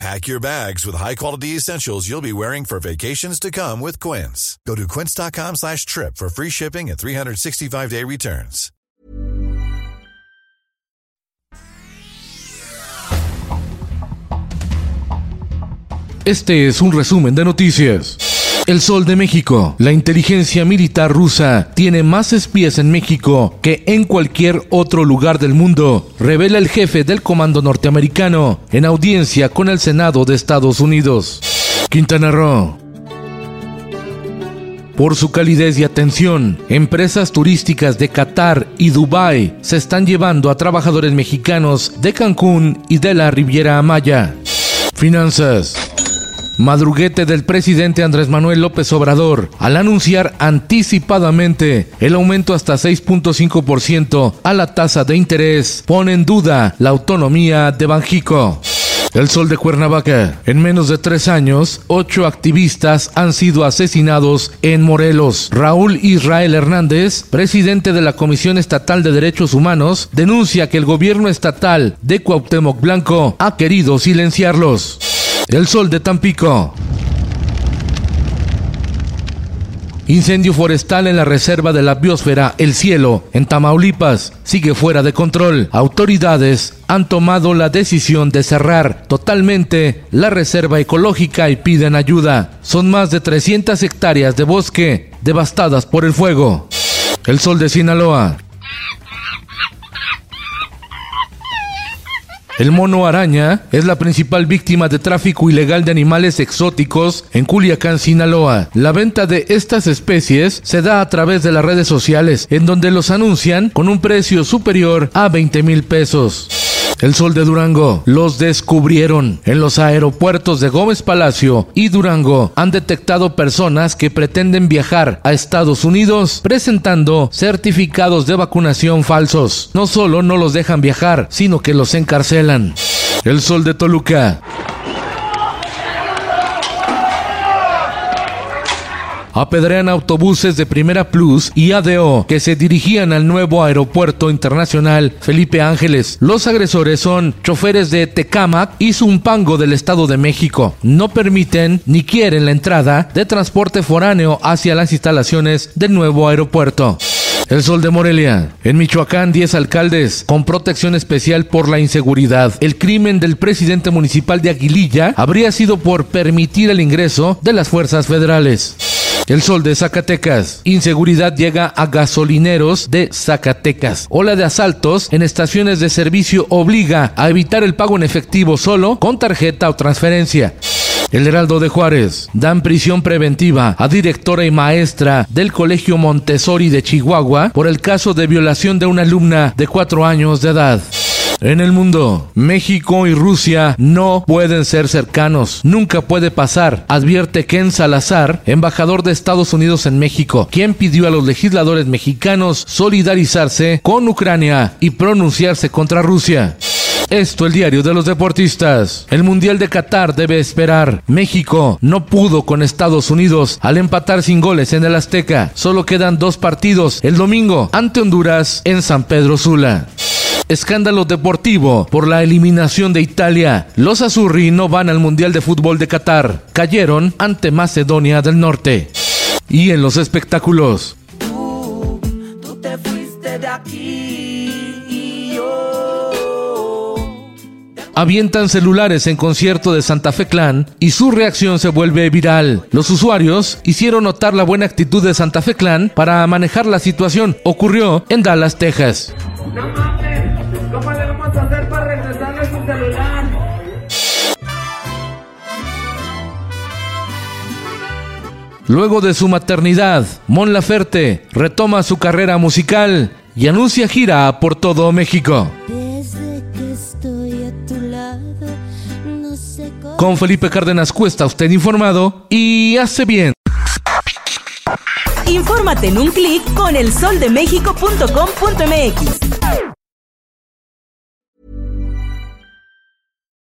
Pack your bags with high-quality essentials you'll be wearing for vacations to come with Quince. Go to quince.com slash trip for free shipping and 365-day returns. Este es un resumen de noticias. El Sol de México. La inteligencia militar rusa tiene más espías en México que en cualquier otro lugar del mundo, revela el jefe del comando norteamericano en audiencia con el Senado de Estados Unidos. Quintana Roo. Por su calidez y atención, empresas turísticas de Qatar y Dubái se están llevando a trabajadores mexicanos de Cancún y de la Riviera Maya. Finanzas. Madruguete del presidente Andrés Manuel López Obrador al anunciar anticipadamente el aumento hasta 6.5% a la tasa de interés pone en duda la autonomía de Banjico. El sol de Cuernavaca. En menos de tres años, ocho activistas han sido asesinados en Morelos. Raúl Israel Hernández, presidente de la Comisión Estatal de Derechos Humanos, denuncia que el gobierno estatal de Cuauhtémoc Blanco ha querido silenciarlos. El sol de Tampico. Incendio forestal en la reserva de la biosfera El Cielo, en Tamaulipas, sigue fuera de control. Autoridades han tomado la decisión de cerrar totalmente la reserva ecológica y piden ayuda. Son más de 300 hectáreas de bosque devastadas por el fuego. El sol de Sinaloa. El mono araña es la principal víctima de tráfico ilegal de animales exóticos en Culiacán, Sinaloa. La venta de estas especies se da a través de las redes sociales, en donde los anuncian con un precio superior a 20 mil pesos. El Sol de Durango. Los descubrieron. En los aeropuertos de Gómez Palacio y Durango han detectado personas que pretenden viajar a Estados Unidos presentando certificados de vacunación falsos. No solo no los dejan viajar, sino que los encarcelan. El Sol de Toluca. Apedrean autobuses de Primera Plus y ADO que se dirigían al nuevo aeropuerto internacional Felipe Ángeles. Los agresores son choferes de Tecamac y Zumpango del Estado de México. No permiten ni quieren la entrada de transporte foráneo hacia las instalaciones del nuevo aeropuerto. El Sol de Morelia. En Michoacán, 10 alcaldes con protección especial por la inseguridad. El crimen del presidente municipal de Aguililla habría sido por permitir el ingreso de las fuerzas federales. El sol de Zacatecas. Inseguridad llega a gasolineros de Zacatecas. Ola de asaltos en estaciones de servicio obliga a evitar el pago en efectivo solo con tarjeta o transferencia. El Heraldo de Juárez. Dan prisión preventiva a directora y maestra del Colegio Montessori de Chihuahua por el caso de violación de una alumna de cuatro años de edad. En el mundo, México y Rusia no pueden ser cercanos. Nunca puede pasar, advierte Ken Salazar, embajador de Estados Unidos en México, quien pidió a los legisladores mexicanos solidarizarse con Ucrania y pronunciarse contra Rusia. Esto el diario de los deportistas. El Mundial de Qatar debe esperar. México no pudo con Estados Unidos al empatar sin goles en el Azteca. Solo quedan dos partidos el domingo ante Honduras en San Pedro Sula. Escándalo deportivo por la eliminación de Italia. Los Azurri no van al Mundial de Fútbol de Qatar. Cayeron ante Macedonia del Norte. Y en los espectáculos. avientan celulares en concierto de Santa Fe Clan y su reacción se vuelve viral. Los usuarios hicieron notar la buena actitud de Santa Fe Clan para manejar la situación. Ocurrió en Dallas, Texas. Luego de su maternidad, Mon Laferte retoma su carrera musical y anuncia gira por todo México. Con Felipe Cárdenas Cuesta, usted informado y hace bien. Infórmate en un clic con elsoldemexico.com.mx.